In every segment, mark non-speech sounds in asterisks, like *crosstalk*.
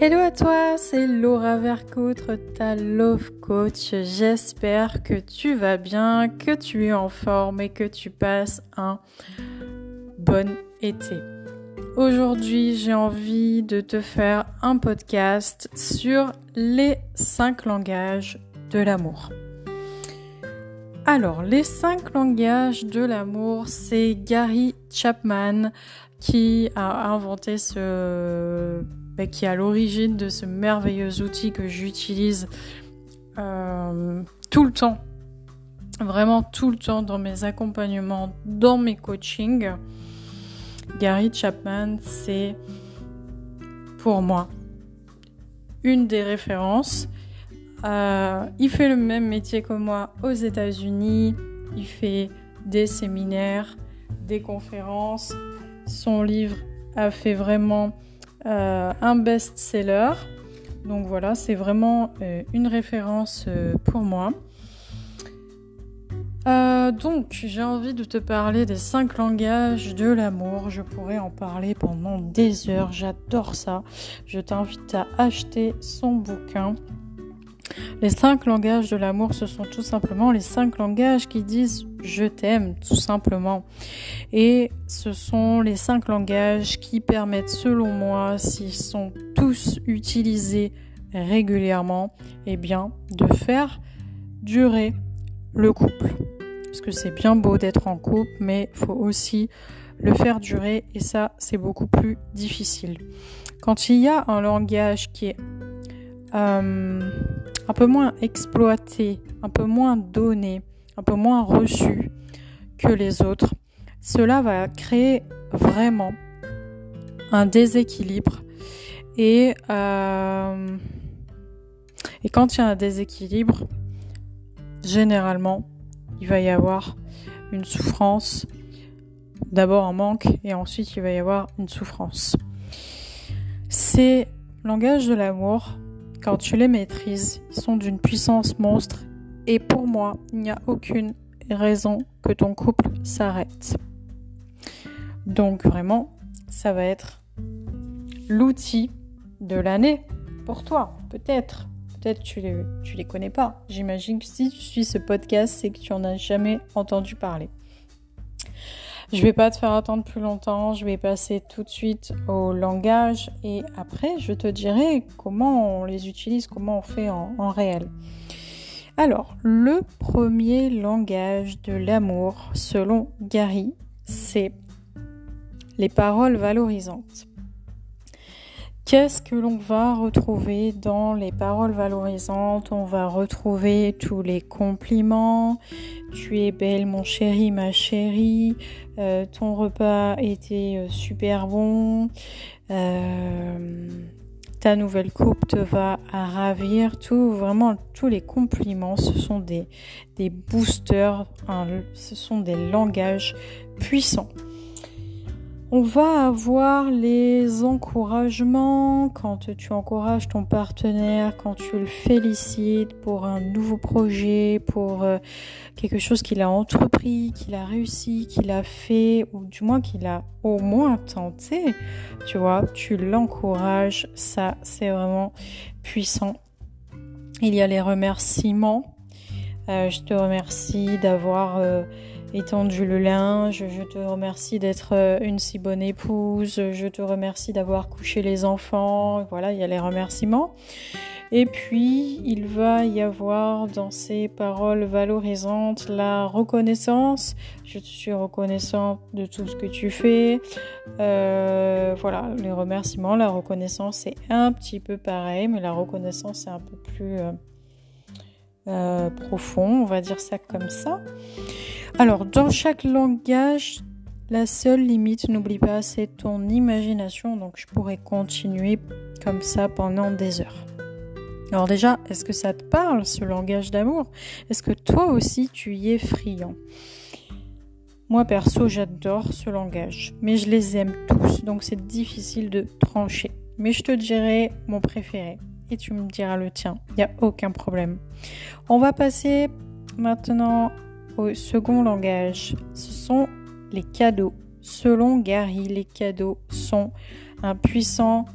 Hello à toi, c'est Laura Vercoutre, ta love coach. J'espère que tu vas bien, que tu es en forme et que tu passes un bon été. Aujourd'hui, j'ai envie de te faire un podcast sur les 5 langages de l'amour. Alors, les 5 langages de l'amour, c'est Gary Chapman qui a inventé ce qui est à l'origine de ce merveilleux outil que j'utilise euh, tout le temps, vraiment tout le temps dans mes accompagnements, dans mes coachings. Gary Chapman, c'est pour moi une des références. Euh, il fait le même métier que moi aux États-Unis. Il fait des séminaires, des conférences. Son livre a fait vraiment un best-seller. Donc voilà, c'est vraiment euh, une référence euh, pour moi. donc j'ai envie de te parler des cinq langages de l'amour. Je pourrais en parler pendant des heures. J'adore ça. Je t'invite à acheter son bouquin. Les cinq langages de l'amour, ce sont tout simplement les cinq langages qui disent je t'aime, tout simplement. Et ce sont les cinq langages qui permettent, selon moi, s'ils sont tous utilisés régulièrement, eh bien, de faire durer le couple. Parce que c'est bien beau d'être en couple, mais faut aussi le faire durer et ça, c'est beaucoup plus difficile. Quand il y a un langage qui est euh, un peu moins exploité, un peu moins donné, un peu moins reçu que les autres, cela va créer vraiment un déséquilibre. Et, euh, et quand il y a un déséquilibre, généralement, il va y avoir une souffrance, d'abord un manque, et ensuite il va y avoir une souffrance. Ces langages de l'amour quand tu les maîtrises, ils sont d'une puissance monstre et pour moi, il n'y a aucune raison que ton couple s'arrête. Donc vraiment, ça va être l'outil de l'année pour toi, peut-être. Peut-être tu les, tu les connais pas. J'imagine que si tu suis ce podcast, c'est que tu en as jamais entendu parler. Je vais pas te faire attendre plus longtemps, je vais passer tout de suite au langage et après je te dirai comment on les utilise, comment on fait en, en réel. Alors, le premier langage de l'amour, selon Gary, c'est les paroles valorisantes. Qu'est-ce que l'on va retrouver dans les paroles valorisantes? On va retrouver tous les compliments. Tu es belle mon chéri, ma chérie. Euh, ton repas était euh, super bon. Euh, ta nouvelle coupe te va à ravir. Tout, vraiment, tous les compliments, ce sont des, des boosters. ce sont des langages puissants. On va avoir les encouragements quand tu encourages ton partenaire, quand tu le félicites pour un nouveau projet, pour euh, quelque chose qu'il a entrepris, qu'il a réussi, qu'il a fait, ou du moins qu'il a au moins tenté. Tu vois, tu l'encourages, ça c'est vraiment puissant. Il y a les remerciements. Euh, je te remercie d'avoir... Euh, étendu le linge, je te remercie d'être euh, une si bonne épouse, je te remercie d'avoir couché les enfants, voilà, il y a les remerciements. Et puis, il va y avoir dans ces paroles valorisantes la reconnaissance. Je suis reconnaissante de tout ce que tu fais. Euh, voilà, les remerciements, la reconnaissance, c'est un petit peu pareil, mais la reconnaissance, c'est un peu plus euh, profond, on va dire ça comme ça. Alors, dans chaque langage, la seule limite, n'oublie pas, c'est ton imagination. Donc, je pourrais continuer comme ça pendant des heures. Alors déjà, est-ce que ça te parle, ce langage d'amour? Est-ce que toi aussi, tu y es friand? Moi, perso, j'adore ce langage, mais je les aime tous, donc c'est difficile de trancher. Mais je te dirai mon préféré, et tu me diras le tien, il n'y a aucun problème. On va passer maintenant second langage, ce sont les cadeaux. Selon Gary, les cadeaux sont un puissant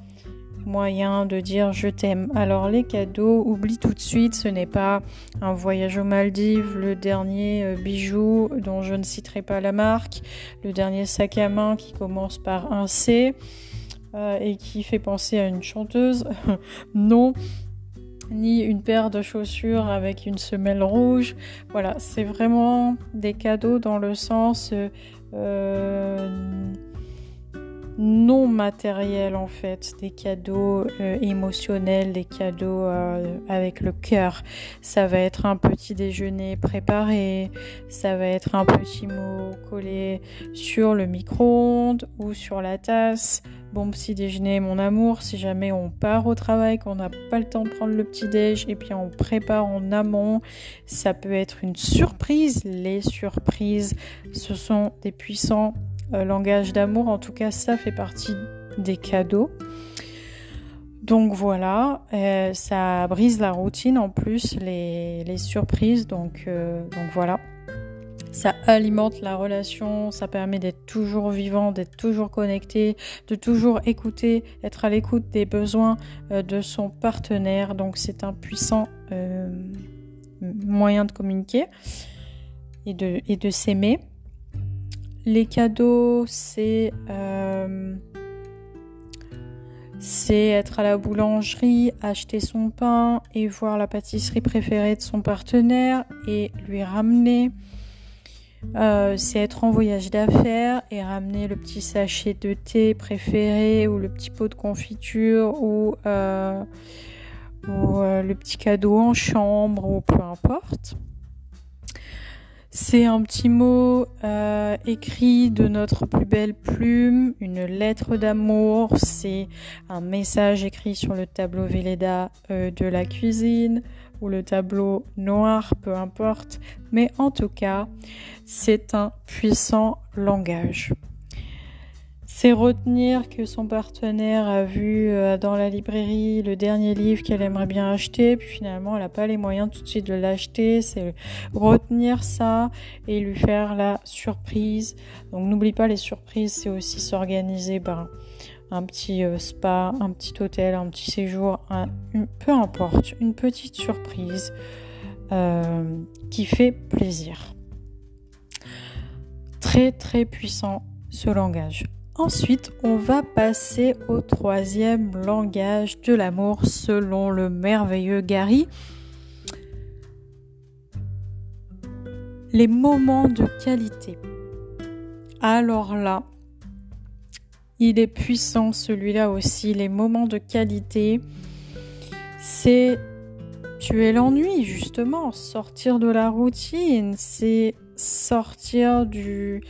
moyen de dire je t'aime. Alors les cadeaux, oublie tout de suite, ce n'est pas un voyage aux Maldives, le dernier euh, bijou dont je ne citerai pas la marque, le dernier sac à main qui commence par un C euh, et qui fait penser à une chanteuse. *laughs* non ni une paire de chaussures avec une semelle rouge. Voilà, c'est vraiment des cadeaux dans le sens euh, non matériel en fait, des cadeaux euh, émotionnels, des cadeaux euh, avec le cœur. Ça va être un petit déjeuner préparé, ça va être un petit mot collé sur le micro-ondes ou sur la tasse. Bon petit déjeuner mon amour, si jamais on part au travail, qu'on n'a pas le temps de prendre le petit déj et puis on prépare en amont, ça peut être une surprise. Les surprises, ce sont des puissants euh, langage d'amour. En tout cas, ça fait partie des cadeaux. Donc voilà, euh, ça brise la routine en plus, les, surprises. Donc, euh, donc voilà, ça alimente la relation, ça permet d'être toujours vivant, d'être toujours connecté, de toujours écouter, être à l'écoute des besoins de son partenaire. Donc c'est un puissant moyen de communiquer et de s'aimer. Les cadeaux, c'est euh, c'est être à la boulangerie, acheter son pain et voir la pâtisserie préférée de son partenaire et lui ramener. Euh, c'est être en voyage d'affaires et ramener le petit sachet de thé préféré ou le petit pot de confiture ou, euh, ou le petit cadeau en chambre ou peu importe. C'est un petit mot euh, écrit de notre plus belle plume, une lettre d'amour, c'est un message écrit sur le tableau Véleda euh, de la cuisine ou le tableau noir, peu importe, mais en tout cas, c'est un puissant langage c'est retenir que son partenaire a vu euh, dans la librairie le dernier livre qu'elle aimerait bien acheter, puis finalement elle n'a pas les moyens tout de suite de l'acheter. C'est retenir ça et lui faire la surprise. Donc n'oublie pas les surprises, c'est aussi s'organiser ben, un petit euh, spa, un petit hôtel, un petit séjour, peu importe, une petite surprise euh, qui fait plaisir. Très très puissant ce langage. Ensuite, on va passer au troisième langage de l'amour selon le merveilleux Gary. Les moments de qualité. Alors là, il est puissant celui-là aussi. Les moments de qualité, c'est tuer l'ennui justement, sortir de la routine, c'est sortir du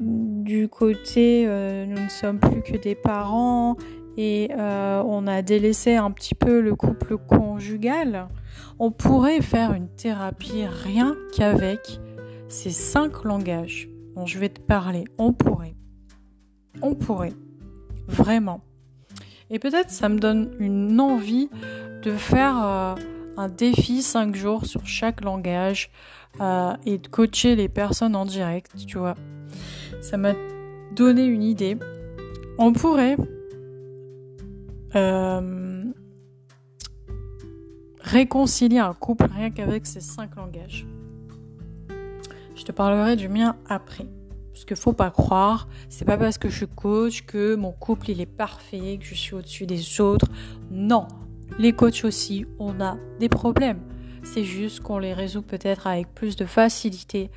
du côté euh, nous ne sommes plus que des parents et euh, on a délaissé un petit peu le couple conjugal, on pourrait faire une thérapie rien qu'avec ces cinq langages dont je vais te parler. On pourrait. On pourrait. Vraiment. Et peut-être ça me donne une envie de faire euh, un défi cinq jours sur chaque langage et de coacher les personnes en direct, tu vois ça m'a donné une idée. On pourrait euh, réconcilier un couple rien qu'avec ces cinq langages. Je te parlerai du mien après. Parce qu'il faut pas croire, c'est pas parce que je suis coach que mon couple il est parfait, que je suis au-dessus des autres. Non, les coachs aussi, on a des problèmes. C'est juste qu'on les résout peut-être avec plus de facilité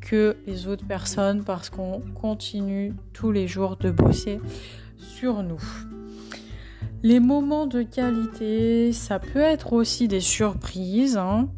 que les autres personnes parce qu'on continue tous les jours de bosser sur nous. Les moments de qualité, ça peut être aussi des surprises. Hein.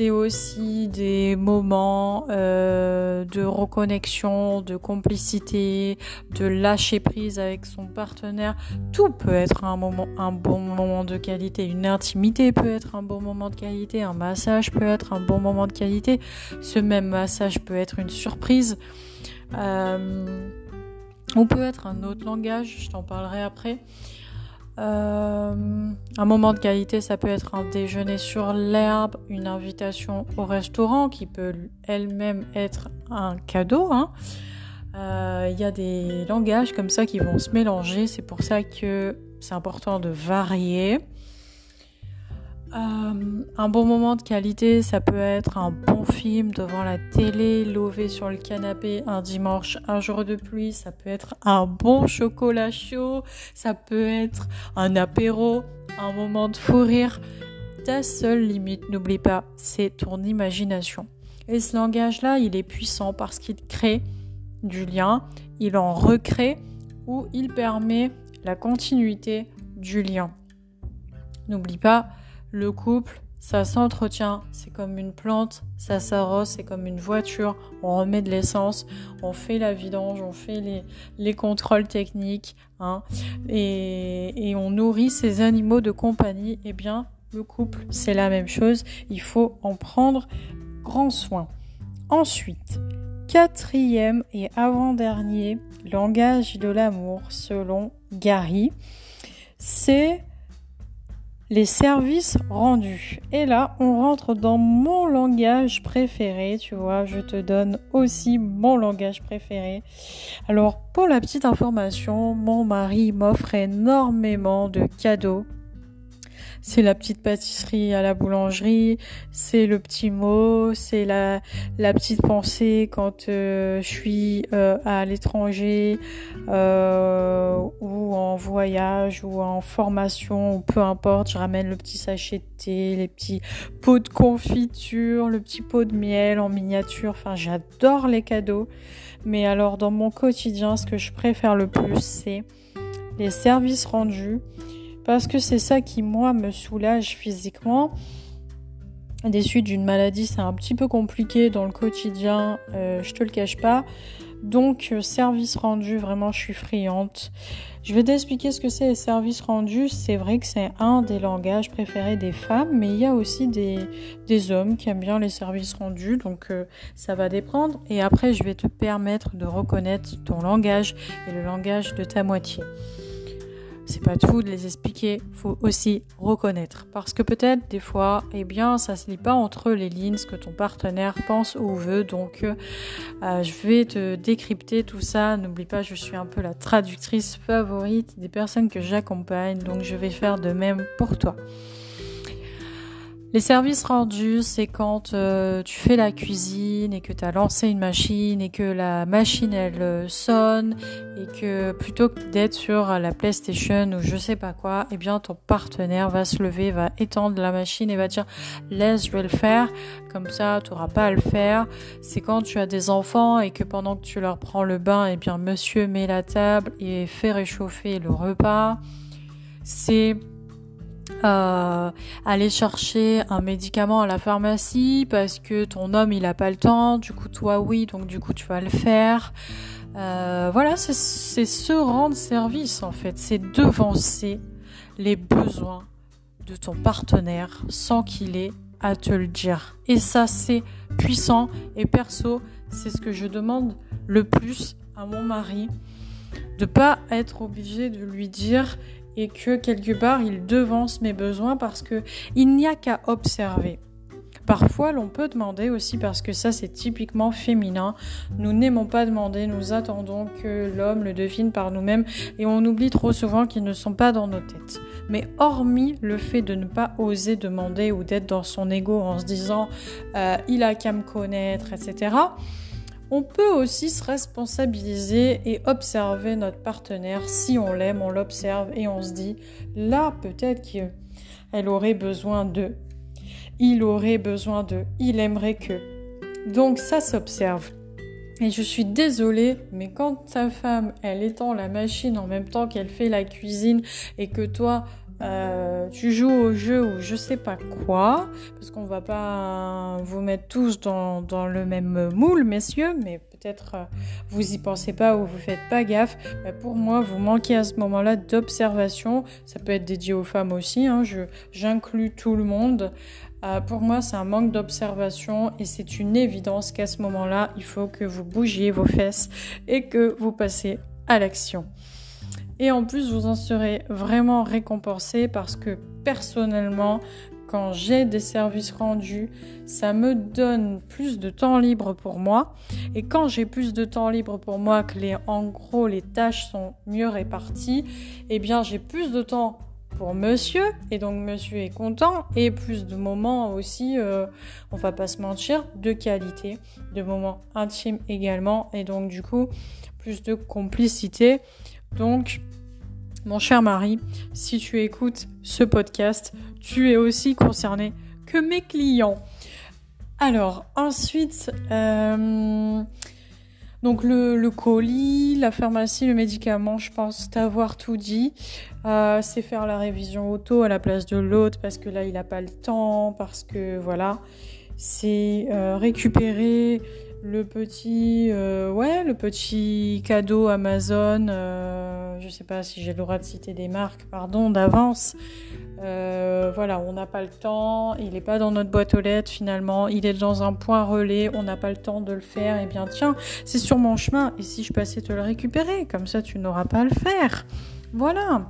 C'est aussi des moments euh, de reconnexion, de complicité, de lâcher prise avec son partenaire. Tout peut être un moment, un bon moment de qualité. Une intimité peut être un bon moment de qualité. Un massage peut être un bon moment de qualité. Ce même massage peut être une surprise. Euh, on peut être un autre langage. Je t'en parlerai après. Euh, un moment de qualité, ça peut être un déjeuner sur l'herbe, une invitation au restaurant qui peut elle-même être un cadeau. Il hein. euh, y a des langages comme ça qui vont se mélanger. C'est pour ça que c'est important de varier. Euh, un bon moment de qualité, ça peut être un bon film devant la télé, lové sur le canapé un dimanche, un jour de pluie, ça peut être un bon chocolat chaud, ça peut être un apéro, un moment de fou rire. Ta seule limite, n'oublie pas, c'est ton imagination. Et ce langage-là, il est puissant parce qu'il crée du lien, il en recrée ou il permet la continuité du lien. N'oublie pas, le couple, ça s'entretient, c'est comme une plante, ça s'arrose, c'est comme une voiture, on remet de l'essence, on fait la vidange, on fait les, contrôles techniques, hein, et, et on nourrit ces animaux de compagnie, eh bien, le couple, c'est la même chose, il faut en prendre grand soin. Ensuite, quatrième et avant-dernier langage de l'amour selon Gary, c'est les services rendus. Et là, on rentre dans mon langage préféré, tu vois, je te donne aussi mon langage préféré. Alors, pour la petite information, mon mari m'offre énormément de cadeaux c'est la petite pâtisserie à la boulangerie, c'est le petit mot, c'est la, la petite pensée quand euh, je suis euh, à l'étranger euh, ou en voyage ou en formation ou peu importe, je ramène le petit sachet de thé, les petits pots de confiture, le petit pot de miel en miniature, enfin j'adore les cadeaux. Mais alors dans mon quotidien, ce que je préfère le plus, c'est les services rendus parce que c'est ça qui, moi, me soulage physiquement. Des suites d'une maladie, c'est un petit peu compliqué dans le quotidien, euh, je te le cache pas. Donc, euh, service rendu, vraiment, je suis friante. Je vais t'expliquer ce que c'est les services rendus. C'est vrai que c'est un des langages préférés des femmes, mais il y a aussi des, des hommes qui aiment bien les services rendus, donc euh, ça va dépendre. Et après, je vais te permettre de reconnaître ton langage et le langage de ta moitié c'est pas tout de les expliquer, faut aussi reconnaître. Parce que peut-être des fois, eh bien, ça se lit pas entre les lignes ce que ton partenaire pense ou veut. Donc, euh, je vais te décrypter tout ça. N'oublie pas, je suis un peu la traductrice favorite des personnes que j'accompagne, donc je vais faire de même pour toi. Les services rendus, c'est quand euh, tu fais la cuisine et que tu as lancé une machine et que la machine elle euh, sonne et que plutôt que d'être sur la PlayStation ou je sais pas quoi, eh bien ton partenaire va se lever, va étendre la machine et va dire laisse je vais le faire, comme ça tu n'auras pas à le faire. C'est quand tu as des enfants et que pendant que tu leur prends le bain, eh bien monsieur met la table et fait réchauffer le repas. C'est euh, aller chercher un médicament à la pharmacie parce que ton homme il a pas le temps, du coup toi oui, donc du coup tu vas le faire. Euh, voilà, c'est se rendre service en fait, c'est devancer les besoins de ton partenaire sans qu'il ait à te le dire. Et ça c'est puissant et perso, c'est ce que je demande le plus à mon mari de pas être obligé de lui dire et que quelque part il devance mes besoins parce que il n'y a qu'à observer. Parfois, l'on peut demander aussi parce que ça, c'est typiquement féminin. Nous n'aimons pas demander, nous attendons que l'homme le devine par nous-mêmes et on oublie trop souvent qu'ils ne sont pas dans nos têtes. Mais hormis le fait de ne pas oser demander ou d'être dans son ego en se disant euh, il a qu'à me connaître, etc on peut aussi se responsabiliser et observer notre partenaire. Si on l'aime, on l'observe et on se dit, là, peut-être qu'elle aurait besoin de, il aurait besoin de, il aimerait que. Donc ça s'observe. Et je suis désolée, mais quand ta femme, elle étend la machine en même temps qu'elle fait la cuisine et que toi, euh, tu joues au jeu ou je sais pas quoi, parce qu'on va pas vous mettre tous dans, le même moule, messieurs, mais peut-être euh, vous y pensez pas ou vous faites pas gaffe. Pour moi, vous manquez à ce moment-là d'observation. Ça peut être dédié aux femmes aussi, hein, j'inclus tout le monde. Euh, pour moi, c'est un manque d'observation et c'est une évidence qu'à ce moment-là, il faut que vous bougiez vos fesses et que vous passez à l'action. Et en plus, vous en serez vraiment récompensé parce que personnellement, quand j'ai des services rendus, ça me donne plus de temps libre pour moi. Et quand j'ai plus de temps libre pour moi, que les, en gros les tâches sont mieux réparties, eh bien j'ai plus de temps pour monsieur et donc monsieur est content et plus de moments aussi, euh, on va pas se mentir, de qualité, de moments intimes également et donc du coup plus de complicité. Donc mon cher mari, si tu écoutes ce podcast, tu es aussi concerné que mes clients. Alors, ensuite, euh, le, colis, la pharmacie, le médicament, je pense t'avoir tout dit. Euh, c'est faire la révision auto à la place de l'autre parce que là, il n'a pas le temps, parce que voilà. C'est euh, récupérer le petit, euh, ouais, le petit cadeau Amazon. Euh, je sais pas si j'ai le droit de citer des marques, pardon, d'avance. Euh, voilà, on n'a pas le temps, il n'est pas dans notre boîte aux lettres finalement, il est dans un point relais, on n'a pas le temps de le faire. Et eh bien tiens, c'est sur mon chemin. Et si je passais te le récupérer, comme ça tu n'auras pas à le faire. Voilà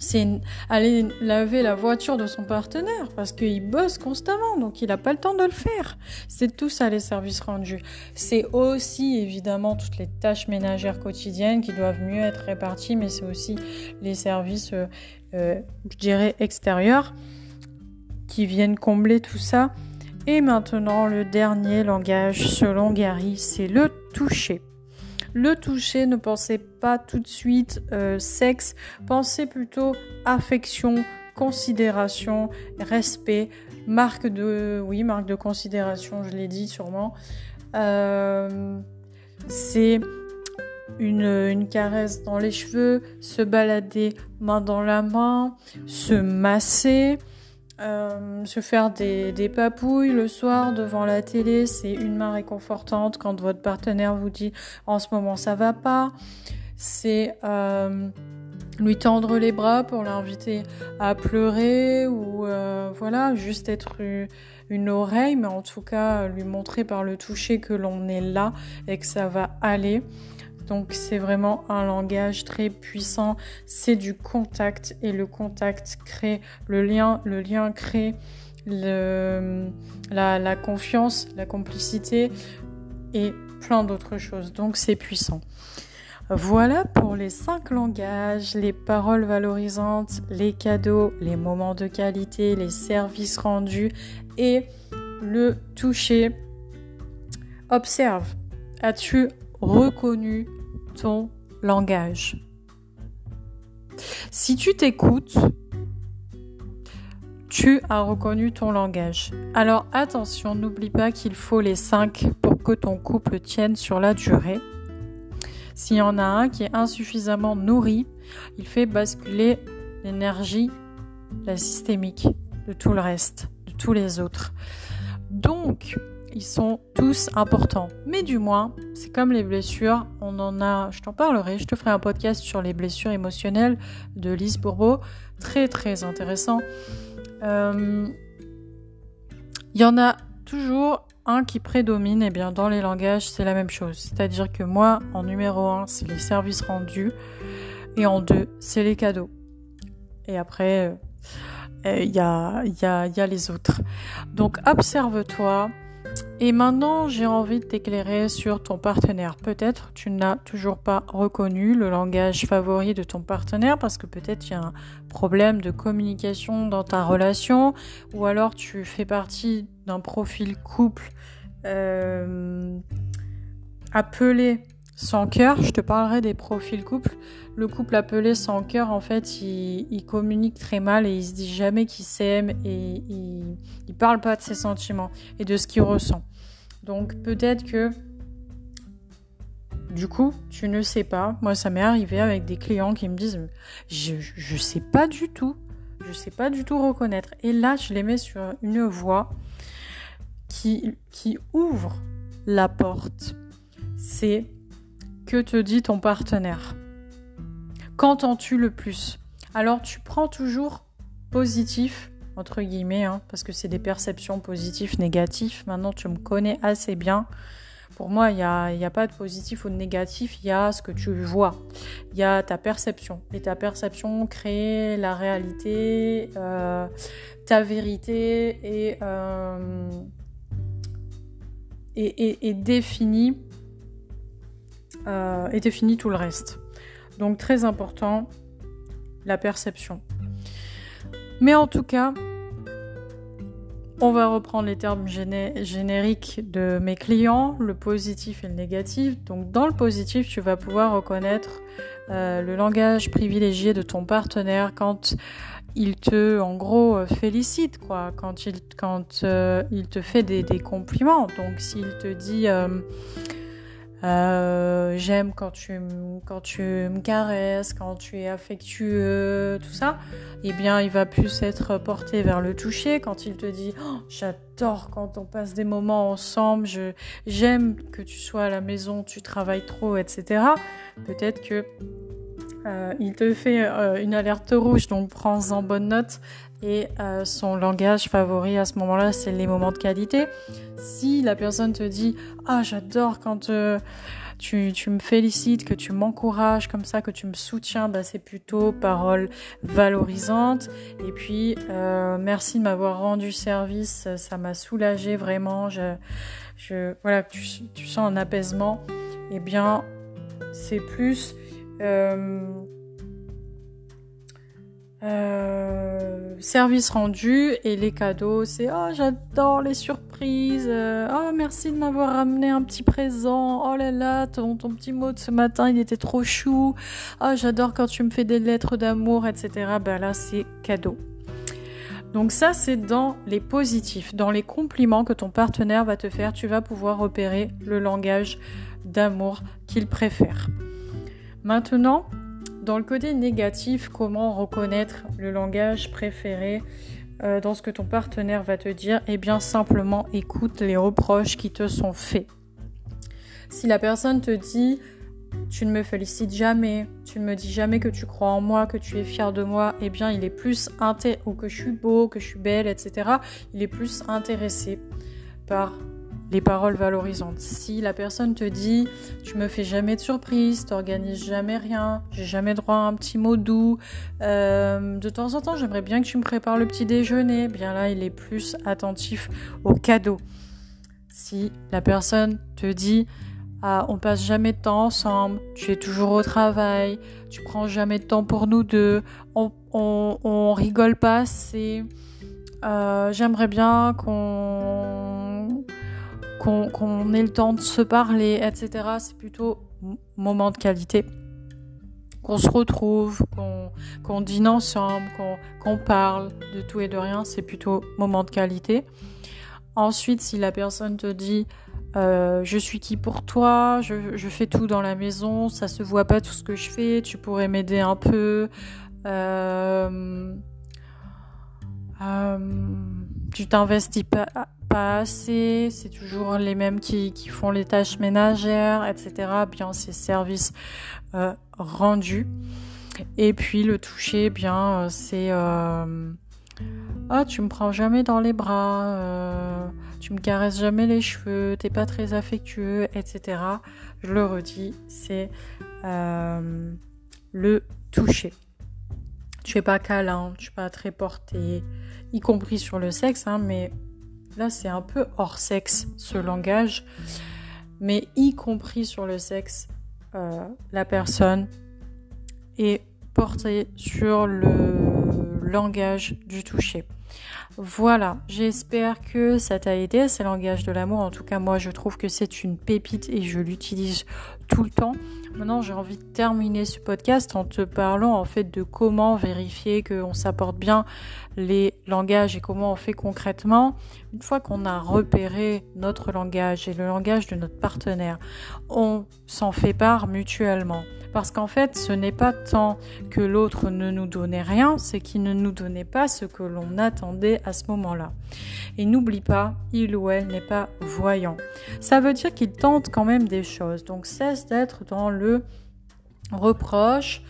c'est aller laver la voiture de son partenaire parce qu'il bosse constamment, donc il n'a pas le temps de le faire. C'est tout ça les services rendus. C'est aussi évidemment toutes les tâches ménagères quotidiennes qui doivent mieux être réparties, mais c'est aussi les services, euh, euh, je dirais, extérieurs qui viennent combler tout ça. Et maintenant, le dernier langage, selon Gary, c'est le toucher. Le toucher, ne pensez pas tout de suite euh, sexe, pensez plutôt affection, considération, respect, marque de, oui, marque de considération, je l'ai dit sûrement. Euh, c'est une, une, caresse dans les cheveux, se balader main dans la main, se masser, euh, se faire des, papouilles le soir devant la télé, c'est une main réconfortante quand votre partenaire vous dit en ce moment ça va pas. C'est euh, lui tendre les bras pour l'inviter à pleurer ou euh, voilà, juste être une oreille, mais en tout cas lui montrer par le toucher que l'on est là et que ça va aller. Donc c'est vraiment un langage très puissant, c'est du contact et le contact crée le lien, le lien crée la, confiance, la complicité et plein d'autres choses. Donc c'est puissant. Voilà pour les cinq langages, les paroles valorisantes, les cadeaux, les moments de qualité, les services rendus et le toucher. Observe, as-tu reconnu ton langage. Si tu t'écoutes, tu as reconnu ton langage. Alors attention, n'oublie pas qu'il faut les 5 pour que ton couple tienne sur la durée. S'il y en a un qui est insuffisamment nourri, il fait basculer l'énergie, la systémique de tout le reste, de tous les autres. Donc, ils sont tous importants. Mais du moins, c'est comme les blessures, on en a, je t'en parlerai, je te ferai un podcast sur les blessures émotionnelles de Lise Bourbeau, très très intéressant. Euh, il y en a toujours un qui prédomine, eh bien dans les langages, c'est la même chose. C'est-à-dire que moi, en numéro 1, c'est les services rendus, et en 2, c'est les cadeaux. Et après, euh, il y, a, y, a, y a les autres. Donc observe-toi, et maintenant, j'ai envie de t'éclairer sur ton partenaire. Peut-être tu n'as toujours pas reconnu le langage favori de ton partenaire parce que peut-être il y a un problème de communication dans ta relation ou alors tu fais partie d'un profil couple euh, appelé sans cœur, je te parlerai des profils couples. Le couple appelé sans cœur, en fait, il, communique très mal et il se dit jamais qu'il s'aime et il, il parle pas de ses sentiments et de ce qu'il ressent. Donc peut-être que du coup, tu ne sais pas. Moi, ça m'est arrivé avec des clients qui me disent je, je sais pas du tout. Je sais pas du tout reconnaître. Et là, je les mets sur une voie qui, qui ouvre la porte. C'est que te dit ton partenaire. Qu'entends-tu le plus? Alors tu prends toujours positif, entre guillemets, hein, parce que c'est des perceptions positives, négatives. Maintenant tu me connais assez bien. Pour moi, il n'y a, a, pas de positif ou de négatif, il y a ce que tu vois, il y a ta perception. Et ta perception crée la réalité, euh, ta vérité et, euh, euh, et définit tout le reste. Donc très important, la perception. Mais en tout cas, on va reprendre les termes génériques de mes clients, le positif et le négatif. Donc dans le positif, tu vas pouvoir reconnaître euh, le langage privilégié de ton partenaire quand il te, en gros, euh, félicite, quoi, quand il, euh, il te fait des, compliments. Donc s'il te dit... Euh, j'aime quand tu, quand tu me caresses, quand tu es affectueux, tout ça. Eh bien, il va plus être porté vers le toucher quand il te dit oh, J'adore quand on passe des moments ensemble, j'aime que tu sois à la maison, tu travailles trop, etc. Peut-être que euh, il te fait euh, une alerte rouge, donc prends-en bonne note. Et euh, son langage favori à ce moment-là, c'est les moments de qualité. Si la personne te dit Ah, j'adore quand tu, tu, me félicites, que tu m'encourages comme ça, que tu me soutiens, bah, c'est plutôt parole valorisante. Et puis, merci de m'avoir rendu service, ça m'a soulagé vraiment. Voilà, tu, tu sens un apaisement. Eh bien, c'est plus euh, euh, service rendu et les cadeaux, c'est oh j'adore les surprises, euh, oh merci de m'avoir ramené un petit présent, oh là là ton, ton petit mot de ce matin il était trop chou, oh j'adore quand tu me fais des lettres d'amour, etc. Ben là c'est cadeau. Donc ça c'est dans les positifs, dans les compliments que ton partenaire va te faire, tu vas pouvoir repérer le langage d'amour qu'il préfère. Maintenant, dans le côté négatif, comment reconnaître le langage préféré euh, dans ce que ton partenaire va te dire? Eh bien, simplement écoute les reproches qui te sont faits. Si la personne te dit tu ne me félicites jamais, tu ne me dis jamais que tu crois en moi, que tu es fier de moi, eh bien il est plus intéressé, ou que je suis beau, que je suis belle, etc. Il est plus intéressé par les paroles valorisantes. Si la personne te dit tu me fais jamais de surprise, t'organises jamais rien, j'ai jamais droit à un petit mot doux, euh, de temps en temps j'aimerais bien que tu me prépares le petit déjeuner, bien là il est plus attentif au cadeau. Si la personne te dit ah, on passe jamais de temps ensemble, tu es toujours au travail, tu prends jamais de temps pour nous deux, on, on, rigole pas assez, euh, j'aimerais bien qu'on qu'on ait le temps de se parler, etc. C'est plutôt moment de qualité. Qu'on se retrouve, qu'on dîne ensemble, qu'on parle de tout et de rien, c'est plutôt moment de qualité. Ensuite, si la personne te dit euh, je suis qui pour toi, je, fais tout dans la maison, ça se voit pas tout ce que je fais, tu pourrais m'aider un peu. Euh, euh, tu t'investis pas, pas assez, c'est toujours les mêmes qui, font les tâches ménagères, etc. Bien, c'est service euh, rendu. Et puis le toucher, bien, euh, c'est euh, ah, tu me prends jamais dans les bras, euh, tu me caresses jamais les cheveux, t'es pas très affectueux, etc. Je le redis, c'est le toucher. Tu es pas câlin, tu es pas très porté, y compris sur le sexe, hein, mais Là, c'est un peu hors sexe ce langage, mais y compris sur le sexe, euh, la personne est portée sur le langage du toucher. Voilà, j'espère que ça t'a aidé, c'est langage de l'amour. En tout cas, moi, je trouve que c'est une pépite et je l'utilise tout le temps. Maintenant, j'ai envie de terminer ce podcast en te parlant en fait de comment vérifier qu'on s'apporte bien les langages et comment on fait concrètement. Une fois qu'on a repéré notre langage et le langage de notre partenaire, on s'en fait part mutuellement. Parce qu'en fait, ce n'est pas tant que l'autre ne nous donnait rien, c'est qu'il ne nous donnait pas ce que l'on attendait à ce moment-là. Et n'oublie pas, il ou elle n'est pas voyant. Ça veut dire qu'il tente quand même des choses. Donc cesse d'être dans le reproche.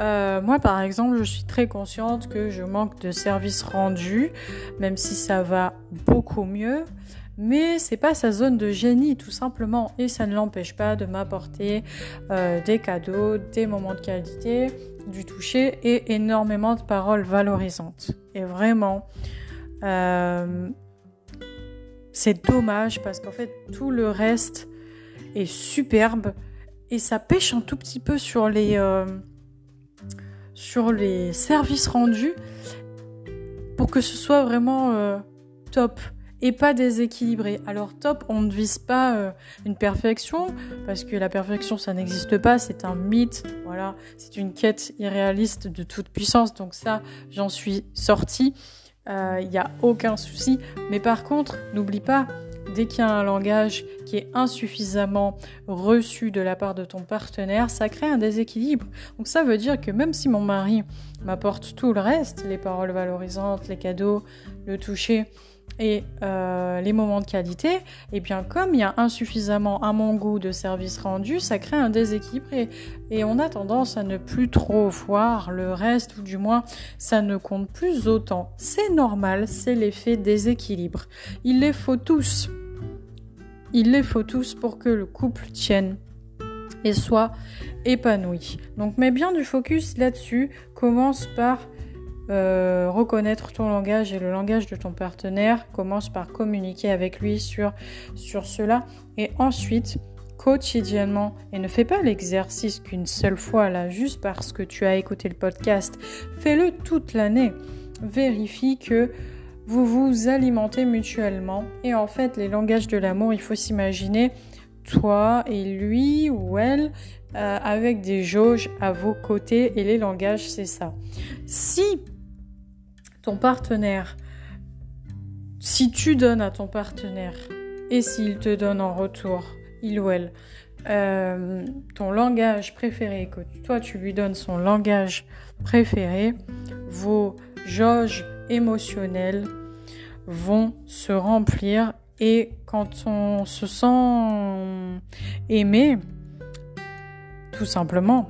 Euh, moi, par exemple, je suis très consciente que je manque de services rendus, même si ça va beaucoup mieux. mais c'est pas sa zone de génie tout simplement et ça ne l'empêche pas de m'apporter euh, des cadeaux, des moments de qualité, du toucher et énormément de paroles valorisantes. Et vraiment, euh, c'est dommage parce qu'en fait tout le reste est superbe et ça pêche un tout petit peu sur les euh, services rendus pour que ce soit vraiment euh, top et pas déséquilibré. Alors top, on ne vise pas euh, une perfection parce que la perfection ça n'existe pas, c'est un mythe, voilà, c'est une quête irréaliste de toute puissance. Donc ça, j'en suis sortie. Il n'y a aucun souci. Mais par contre, n'oublie pas, dès qu'il y a un langage qui est insuffisamment reçu de la part de ton partenaire, ça crée un déséquilibre. Donc ça veut dire que même si mon mari m'apporte tout le reste, les paroles valorisantes, les cadeaux, le toucher, et euh, les moments de qualité, et eh bien comme il y a insuffisamment à mon goût de service rendu, ça crée un déséquilibre et, on a tendance à ne plus trop voir le reste, ou du moins ça ne compte plus autant. C'est normal, c'est l'effet déséquilibre. Il les faut tous. Il les faut tous pour que le couple tienne et soit épanoui. Donc mets bien du focus là-dessus. Commence par euh, reconnaître ton langage et le langage de ton partenaire. Commence par communiquer avec lui sur, sur cela. Et ensuite, quotidiennement, et ne fais pas l'exercice qu'une seule fois là, juste parce que tu as écouté le podcast. Fais-le toute l'année. Vérifie que vous vous alimentez mutuellement. Et en fait, les langages de l'amour, il faut s'imaginer toi et lui ou elle euh, avec des jauges à vos côtés et les langages c'est ça. Si partenaire, si tu donnes à ton partenaire et s'il te donne en retour, il ou elle, euh, ton langage préféré, que toi tu lui donnes son langage préféré, vos jauges émotionnelles vont se remplir et quand on se sent aimé, tout simplement,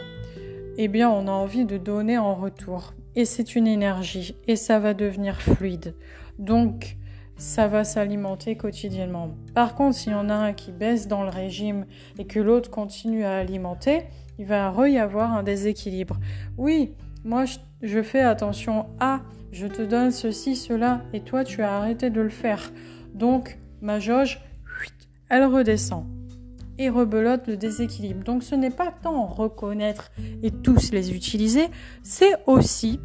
eh bien on a envie de donner en retour et c'est une énergie et ça va devenir fluide. Donc ça va s'alimenter quotidiennement. Par contre, s'il y en a un qui baisse dans le régime et que l'autre continue à alimenter, il va y avoir un déséquilibre. Oui, moi je fais attention à, je te donne ceci, cela, et toi tu as arrêté de le faire. Donc ma jauge, elle redescend et rebelote le déséquilibre. Donc ce n'est pas tant reconnaître et tous les utiliser, c'est aussi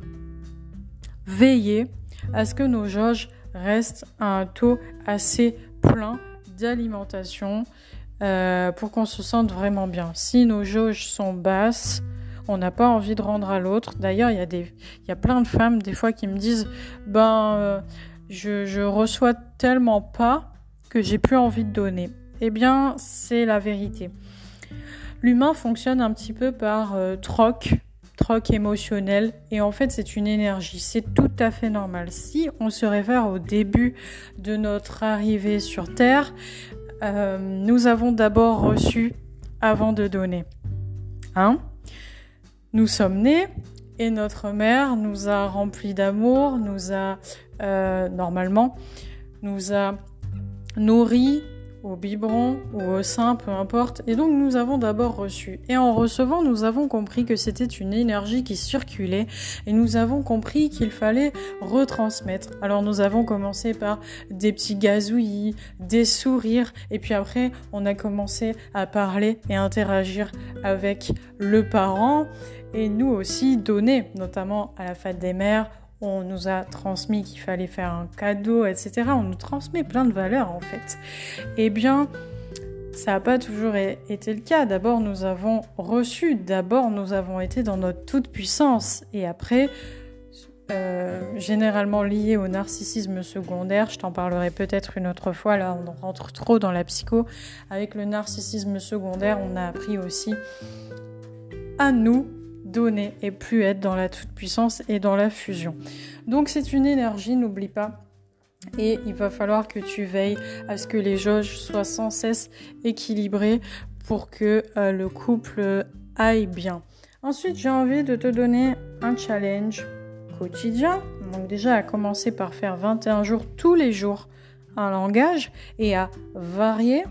veiller à ce que nos jauges restent à un taux assez plein d'alimentation euh, pour qu'on se sente vraiment bien. Si nos jauges sont basses, on n'a pas envie de rendre à l'autre. D'ailleurs, il y, a y a plein de femmes des fois qui me disent, ben, euh, je reçois tellement pas que j'ai plus envie de donner. Eh bien, c'est la vérité. L'humain fonctionne un petit peu par euh, troc, troc émotionnel, et en fait, c'est une énergie. C'est tout à fait normal. Si on se réfère au début de notre arrivée sur Terre, euh, nous avons d'abord reçu avant de donner. Hein? Nous sommes nés et notre mère nous a remplis d'amour, nous a euh, normalement nous a nourris au biberon ou au sein, peu importe. Et donc nous avons d'abord reçu. Et en recevant, nous avons compris que c'était une énergie qui circulait et nous avons compris qu'il fallait retransmettre. Alors nous avons commencé par des petits gazouillis, des sourires et puis après on a commencé à parler et interagir avec le parent et nous aussi donner, notamment à la fête des mères on nous a transmis qu'il fallait faire un cadeau, etc. On nous transmet plein de valeurs en fait. Eh bien, ça n'a pas toujours été le cas. D'abord, nous avons reçu, d'abord, nous avons été dans notre toute puissance. Et après, euh, généralement lié au narcissisme secondaire, je t'en parlerai peut-être une autre fois, là on rentre trop dans la psycho. Avec le narcissisme secondaire, on a appris aussi à nous donner et plus être dans la toute-puissance et dans la fusion. Donc c'est une énergie, n'oublie pas. Et il va falloir que tu veilles à ce que les jauges soient sans cesse équilibrées pour que euh, le couple aille bien. Ensuite, j'ai envie de te donner un challenge quotidien. Donc déjà, à commencer par faire 21 jours tous les jours un langage et à varier.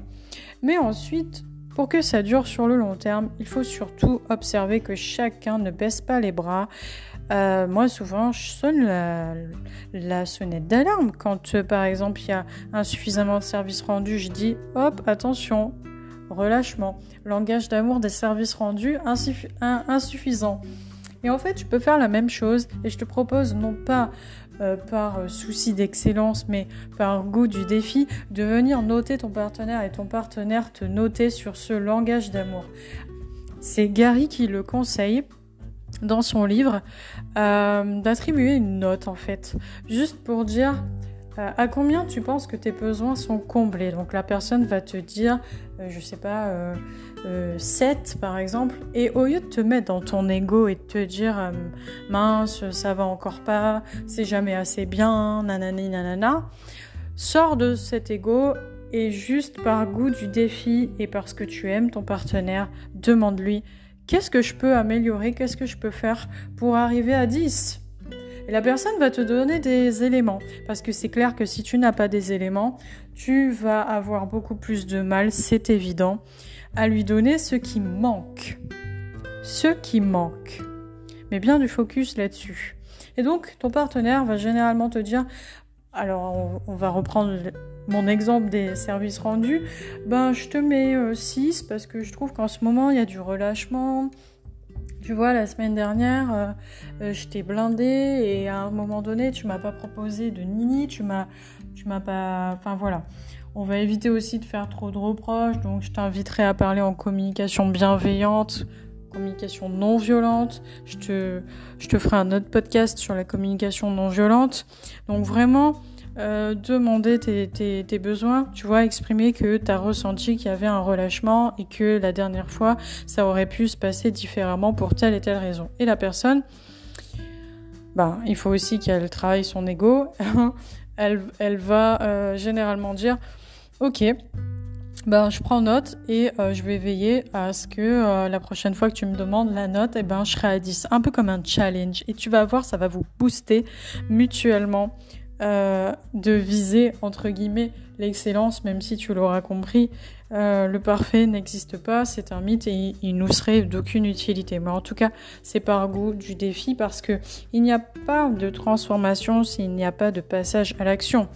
Mais ensuite, pour que ça dure sur le long terme, il faut surtout observer que chacun ne baisse pas les bras. Euh, moi, souvent, je sonne la, sonnette d'alarme. Quand, euh, par exemple, il y a insuffisamment de services rendus, je dis hop, attention, relâchement. Langage d'amour des services rendus insuffisant. Et en fait, je peux faire la même chose et je te propose non pas euh, par euh, souci d'excellence, mais par goût du défi, de venir noter ton partenaire et ton partenaire te noter sur ce langage d'amour. C'est Gary qui le conseille dans son livre euh, d'attribuer une note en fait, juste pour dire à combien tu penses que tes besoins sont comblés. Donc la personne va te dire, je sais pas, 7 euh, par exemple, et au lieu de te mettre dans ton ego et de te dire euh, mince, ça va encore pas, c'est jamais assez bien, nanani nanana, sors de cet ego et juste par goût du défi et parce que tu aimes ton partenaire, demande-lui qu'est-ce que je peux améliorer, qu'est-ce que je peux faire pour arriver à 10 et la personne va te donner des éléments. Parce que c'est clair que si tu n'as pas des éléments, tu vas avoir beaucoup plus de mal, c'est évident à lui donner ce qui manque. Ce qui manque. Mais bien du focus là-dessus. Et donc, ton partenaire va généralement te dire, alors on, va reprendre mon exemple des services rendus, ben je te mets 6 euh, parce que je trouve qu'en ce moment il y a du relâchement. Tu vois, la semaine dernière, euh, euh, je t'ai blindé et à un moment donné, tu m'as pas proposé de nini, tu m'as, tu m'as pas, enfin voilà. On va éviter aussi de faire trop de reproches, donc je t'inviterai à parler en communication bienveillante, communication non violente. Je te, je te ferai un autre podcast sur la communication non violente. Donc vraiment, euh, demander tes, besoins, tu vois, exprimer que tu as ressenti qu'il y avait un relâchement et que la dernière fois, ça aurait pu se passer différemment pour telle et telle raison. Et la personne, ben, il faut aussi qu'elle travaille son ego. *laughs* elle, va euh, généralement dire Ok, ben, je prends note et euh, je vais veiller à ce que la prochaine fois que tu me demandes la note, eh ben, je serai à 10. Un peu comme un challenge. Et tu vas voir, ça va vous booster mutuellement euh, de viser, entre guillemets, l'excellence, même si tu l'auras compris. le parfait n'existe pas, c'est un mythe et il nous serait d'aucune utilité. Mais en tout cas, c'est par goût du défi parce que il n'y a pas de transformation s'il n'y a pas de passage à l'action.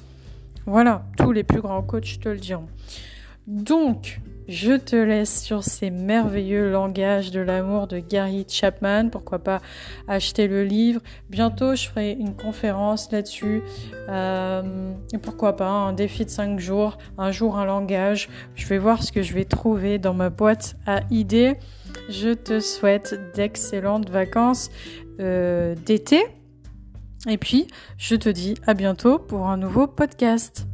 Voilà, tous les plus grands coachs te le diront. Donc, je te laisse sur ces merveilleux langages de l'amour de Gary Chapman. Pourquoi pas acheter le livre? Bientôt, je ferai une conférence là-dessus. Euh, et pourquoi pas un défi de 5 jours, un jour un langage. Je vais voir ce que je vais trouver dans ma boîte à idées. Je te souhaite d'excellentes vacances euh, d'été. Et puis, je te dis à bientôt pour un nouveau podcast.